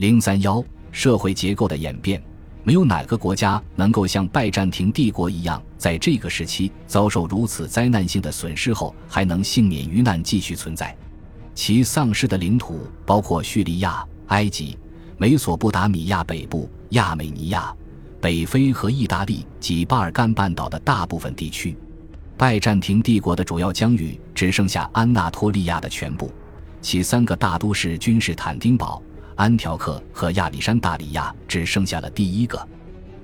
零三幺社会结构的演变，没有哪个国家能够像拜占庭帝国一样，在这个时期遭受如此灾难性的损失后，还能幸免于难继续存在。其丧失的领土包括叙利亚、埃及、美索不达米亚北部、亚美尼亚、北非和意大利及巴尔干半岛的大部分地区。拜占庭帝国的主要疆域只剩下安纳托利亚的全部，其三个大都市君士坦丁堡、安条克和亚历山大里亚只剩下了第一个。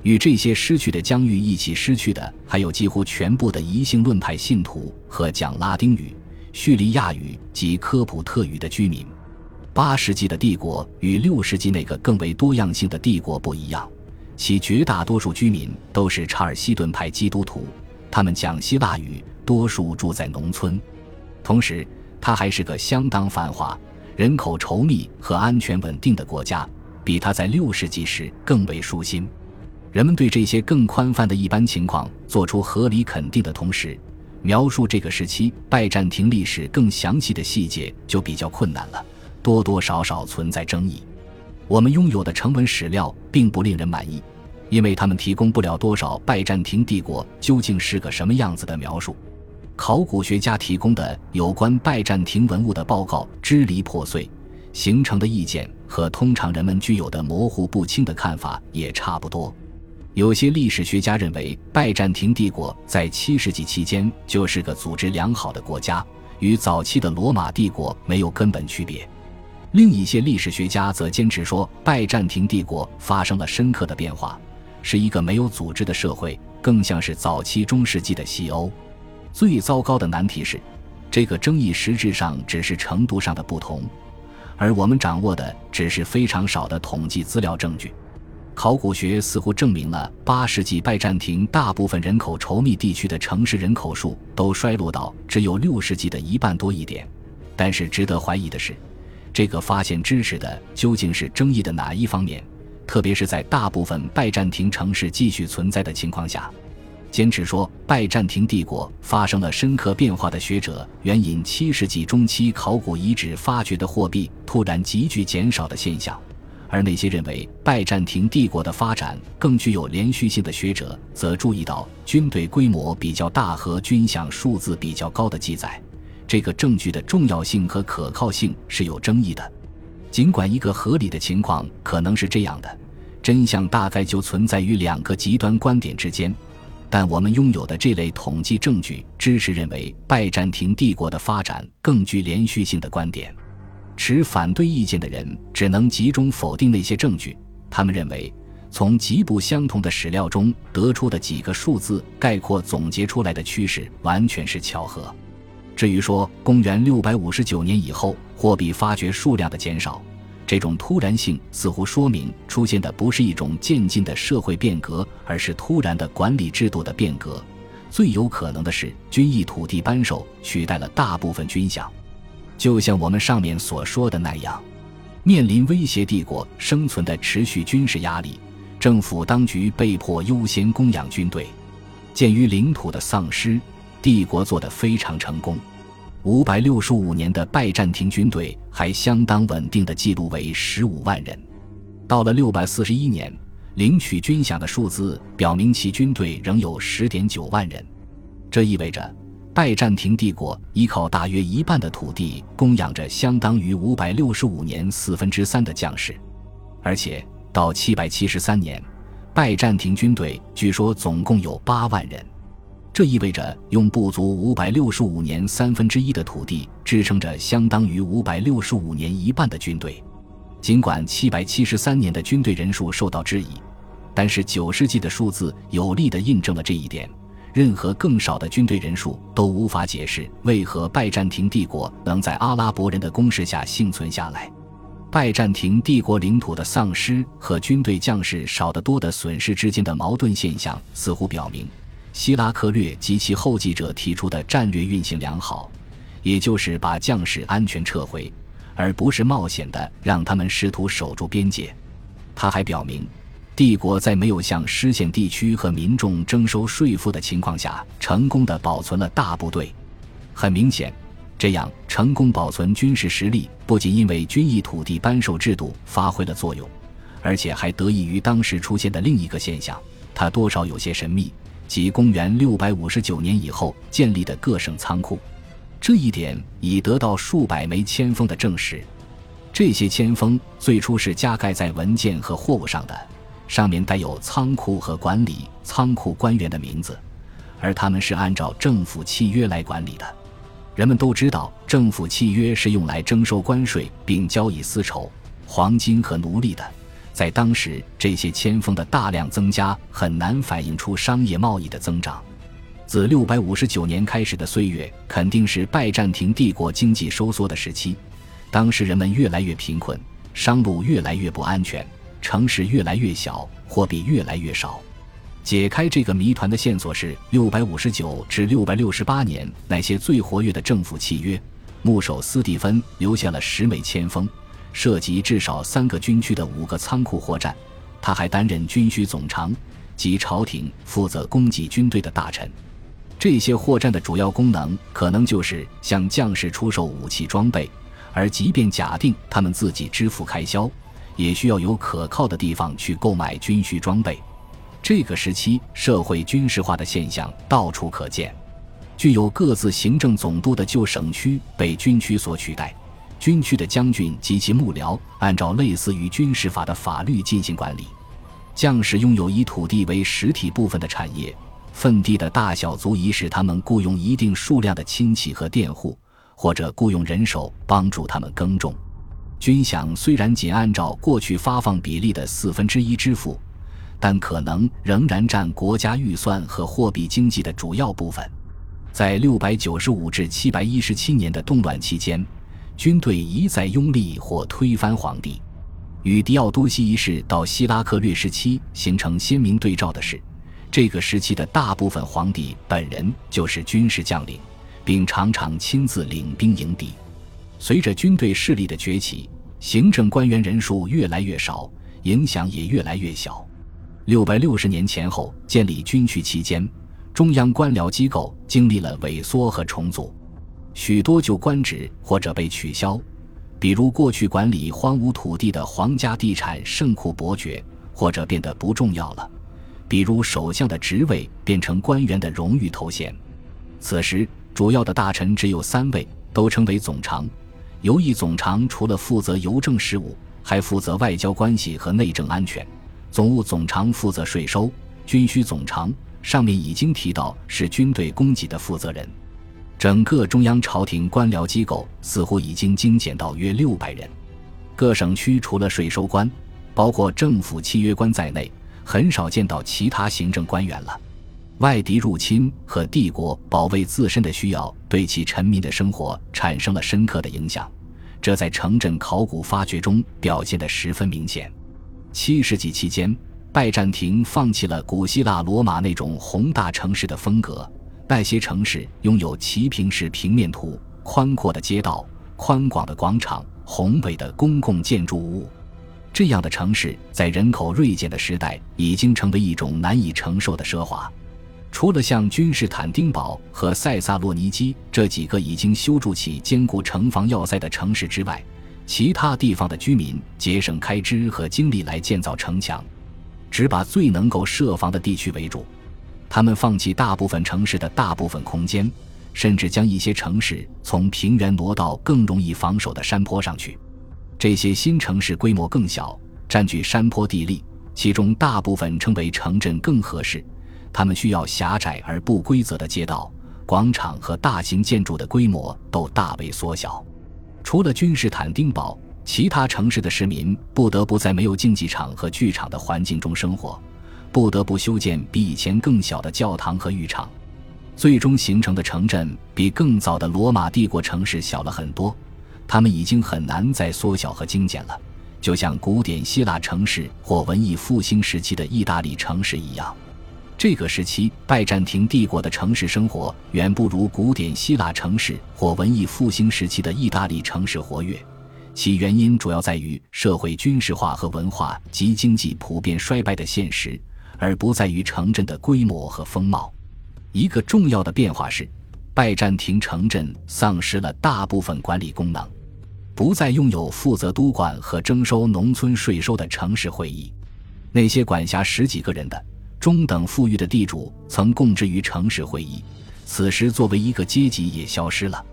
与这些失去的疆域一起失去的，还有几乎全部的异性论派信徒和讲拉丁语。叙利亚语及科普特语的居民，八世纪的帝国与六世纪那个更为多样性的帝国不一样，其绝大多数居民都是查尔西顿派基督徒，他们讲希腊语，多数住在农村。同时，它还是个相当繁华、人口稠密和安全稳定的国家，比它在六世纪时更为舒心。人们对这些更宽泛的一般情况做出合理肯定的同时。描述这个时期拜占庭历史更详细的细节就比较困难了，多多少少存在争议。我们拥有的成文史料并不令人满意，因为他们提供不了多少拜占庭帝国究竟是个什么样子的描述。考古学家提供的有关拜占庭文物的报告支离破碎，形成的意见和通常人们具有的模糊不清的看法也差不多。有些历史学家认为，拜占庭帝国在七世纪期间就是个组织良好的国家，与早期的罗马帝国没有根本区别。另一些历史学家则坚持说，拜占庭帝国发生了深刻的变化，是一个没有组织的社会，更像是早期中世纪的西欧。最糟糕的难题是，这个争议实质上只是程度上的不同，而我们掌握的只是非常少的统计资料证据。考古学似乎证明了八世纪拜占庭大部分人口稠密地区的城市人口数都衰落到只有六世纪的一半多一点。但是值得怀疑的是，这个发现支持的究竟是争议的哪一方面？特别是在大部分拜占庭城市继续存在的情况下，坚持说拜占庭帝国发生了深刻变化的学者援引七世纪中期考古遗址发掘的货币突然急剧减少的现象。而那些认为拜占庭帝国的发展更具有连续性的学者，则注意到军队规模比较大和军饷数字比较高的记载。这个证据的重要性和可靠性是有争议的。尽管一个合理的情况可能是这样的，真相大概就存在于两个极端观点之间。但我们拥有的这类统计证据支持认为拜占庭帝国的发展更具连续性的观点。持反对意见的人只能集中否定那些证据。他们认为，从极不相同的史料中得出的几个数字概括总结出来的趋势完全是巧合。至于说公元六百五十九年以后货币发掘数量的减少，这种突然性似乎说明出现的不是一种渐进的社会变革，而是突然的管理制度的变革。最有可能的是，军役土地扳手取代了大部分军饷。就像我们上面所说的那样，面临威胁帝国生存的持续军事压力，政府当局被迫优先供养军队。鉴于领土的丧失，帝国做得非常成功。五百六十五年的拜占庭军队还相当稳定的记录为十五万人。到了六百四十一年，领取军饷的数字表明其军队仍有十点九万人。这意味着。拜占庭帝国依靠大约一半的土地供养着相当于五百六十五年四分之三的将士，而且到七百七十三年，拜占庭军队据说总共有八万人。这意味着用不足五百六十五年三分之一的土地支撑着相当于五百六十五年一半的军队。尽管七百七十三年的军队人数受到质疑，但是九世纪的数字有力地印证了这一点。任何更少的军队人数都无法解释为何拜占庭帝国能在阿拉伯人的攻势下幸存下来。拜占庭帝国领土的丧失和军队将士少得多的损失之间的矛盾现象，似乎表明希拉克略及其后继者提出的战略运行良好，也就是把将士安全撤回，而不是冒险的让他们试图守住边界。他还表明。帝国在没有向失陷地区和民众征收税赋的情况下，成功的保存了大部队。很明显，这样成功保存军事实力，不仅因为军役土地颁授制度发挥了作用，而且还得益于当时出现的另一个现象，它多少有些神秘，即公元六百五十九年以后建立的各省仓库。这一点已得到数百枚签封的证实。这些签封最初是加盖在文件和货物上的，上面带有仓库和管理仓库官员的名字，而他们是按照政府契约来管理的。人们都知道，政府契约是用来征收关税并交易丝绸、黄金和奴隶的。在当时，这些签封的大量增加很难反映出商业贸易的增长。自六百五十九年开始的岁月，肯定是拜占庭帝国经济收缩的时期。当时人们越来越贫困，商路越来越不安全，城市越来越小，货币越来越少。解开这个谜团的线索是六百五十九至六百六十八年那些最活跃的政府契约。牧首斯蒂芬留下了十枚签封，涉及至少三个军区的五个仓库货站。他还担任军需总长，及朝廷负责供给军队的大臣。这些货站的主要功能可能就是向将士出售武器装备。而即便假定他们自己支付开销，也需要有可靠的地方去购买军需装备。这个时期社会军事化的现象到处可见。具有各自行政总督的旧省区被军区所取代，军区的将军及其幕僚按照类似于军事法的法律进行管理。将士拥有以土地为实体部分的产业，份地的大小足以使他们雇佣一定数量的亲戚和佃户。或者雇佣人手帮助他们耕种，军饷虽然仅按照过去发放比例的四分之一支付，但可能仍然占国家预算和货币经济的主要部分。在六百九十五至七百一十七年的动乱期间，军队一再拥立或推翻皇帝。与狄奥多西一世到希拉克略时期形成鲜明对照的是，这个时期的大部分皇帝本人就是军事将领。并常常亲自领兵迎敌。随着军队势力的崛起，行政官员人数越来越少，影响也越来越小。六百六十年前后建立军区期间，中央官僚机构经历了萎缩和重组，许多旧官职或者被取消，比如过去管理荒芜土地的皇家地产圣库伯爵，或者变得不重要了，比如首相的职位变成官员的荣誉头衔。此时。主要的大臣只有三位，都称为总长。游艺总长除了负责邮政事务，还负责外交关系和内政安全。总务总长负责税收。军需总长上面已经提到是军队供给的负责人。整个中央朝廷官僚机构似乎已经精简到约六百人。各省区除了税收官，包括政府契约官在内，很少见到其他行政官员了。外敌入侵和帝国保卫自身的需要，对其臣民的生活产生了深刻的影响，这在城镇考古发掘中表现得十分明显。七世纪期间，拜占庭放弃了古希腊罗马那种宏大城市的风格，那些城市拥有齐平式平面图、宽阔的街道、宽广的广场、宏伟的公共建筑物。这样的城市在人口锐减的时代，已经成为一种难以承受的奢华。除了像君士坦丁堡和塞萨洛尼基这几个已经修筑起坚固城防要塞的城市之外，其他地方的居民节省开支和精力来建造城墙，只把最能够设防的地区为主。他们放弃大部分城市的大部分空间，甚至将一些城市从平原挪到更容易防守的山坡上去。这些新城市规模更小，占据山坡地利，其中大部分称为城镇更合适。他们需要狭窄而不规则的街道、广场和大型建筑的规模都大为缩小。除了君士坦丁堡，其他城市的市民不得不在没有竞技场和剧场的环境中生活，不得不修建比以前更小的教堂和浴场。最终形成的城镇比更早的罗马帝国城市小了很多，他们已经很难再缩小和精简了，就像古典希腊城市或文艺复兴时期的意大利城市一样。这个时期，拜占庭帝国的城市生活远不如古典希腊城市或文艺复兴时期的意大利城市活跃。其原因主要在于社会军事化和文化及经济普遍衰败的现实，而不在于城镇的规模和风貌。一个重要的变化是，拜占庭城镇丧失了大部分管理功能，不再拥有负责督管和征收农村税收的城市会议。那些管辖十几个人的中等富裕的地主曾供职于城市会议，此时作为一个阶级也消失了。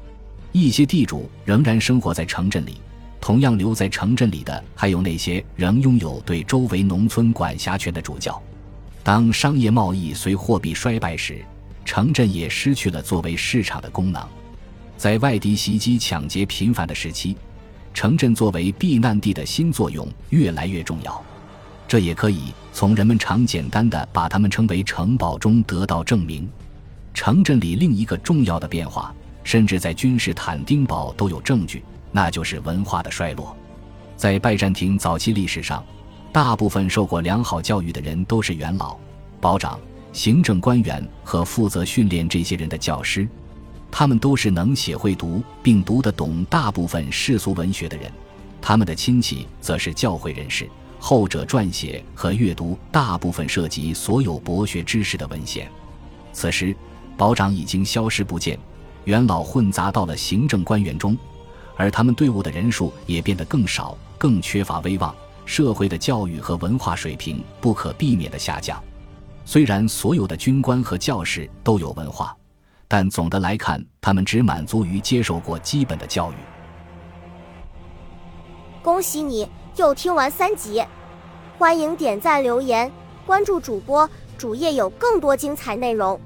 一些地主仍然生活在城镇里，同样留在城镇里的还有那些仍拥有对周围农村管辖权的主教。当商业贸易随货币衰败时，城镇也失去了作为市场的功能，在外敌袭击、抢劫频繁的时期，城镇作为避难地的新作用越来越重要。这也可以从人们常简单的把它们称为城堡中得到证明。城镇里另一个重要的变化，甚至在君士坦丁堡都有证据，那就是文化的衰落。在拜占庭早期历史上，大部分受过良好教育的人都是元老、保长。行政官员和负责训练这些人的教师，他们都是能写会读并读得懂大部分世俗文学的人。他们的亲戚则是教会人士，后者撰写和阅读大部分涉及所有博学知识的文献。此时，保长已经消失不见，元老混杂到了行政官员中，而他们队伍的人数也变得更少，更缺乏威望。社会的教育和文化水平不可避免的下降。虽然所有的军官和教士都有文化，但总的来看，他们只满足于接受过基本的教育。恭喜你又听完三集，欢迎点赞、留言、关注主播，主页有更多精彩内容。